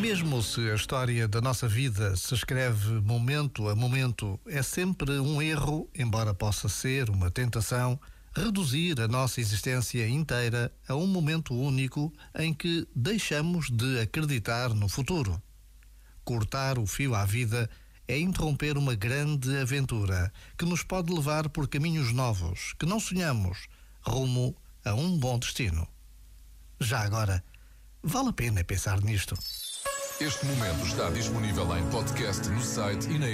Mesmo se a história da nossa vida se escreve momento a momento, é sempre um erro, embora possa ser uma tentação, reduzir a nossa existência inteira a um momento único em que deixamos de acreditar no futuro. Cortar o fio à vida é interromper uma grande aventura que nos pode levar por caminhos novos que não sonhamos, rumo a um bom destino. Já agora, vale a pena pensar nisto. Este momento está disponível em podcast no site e na.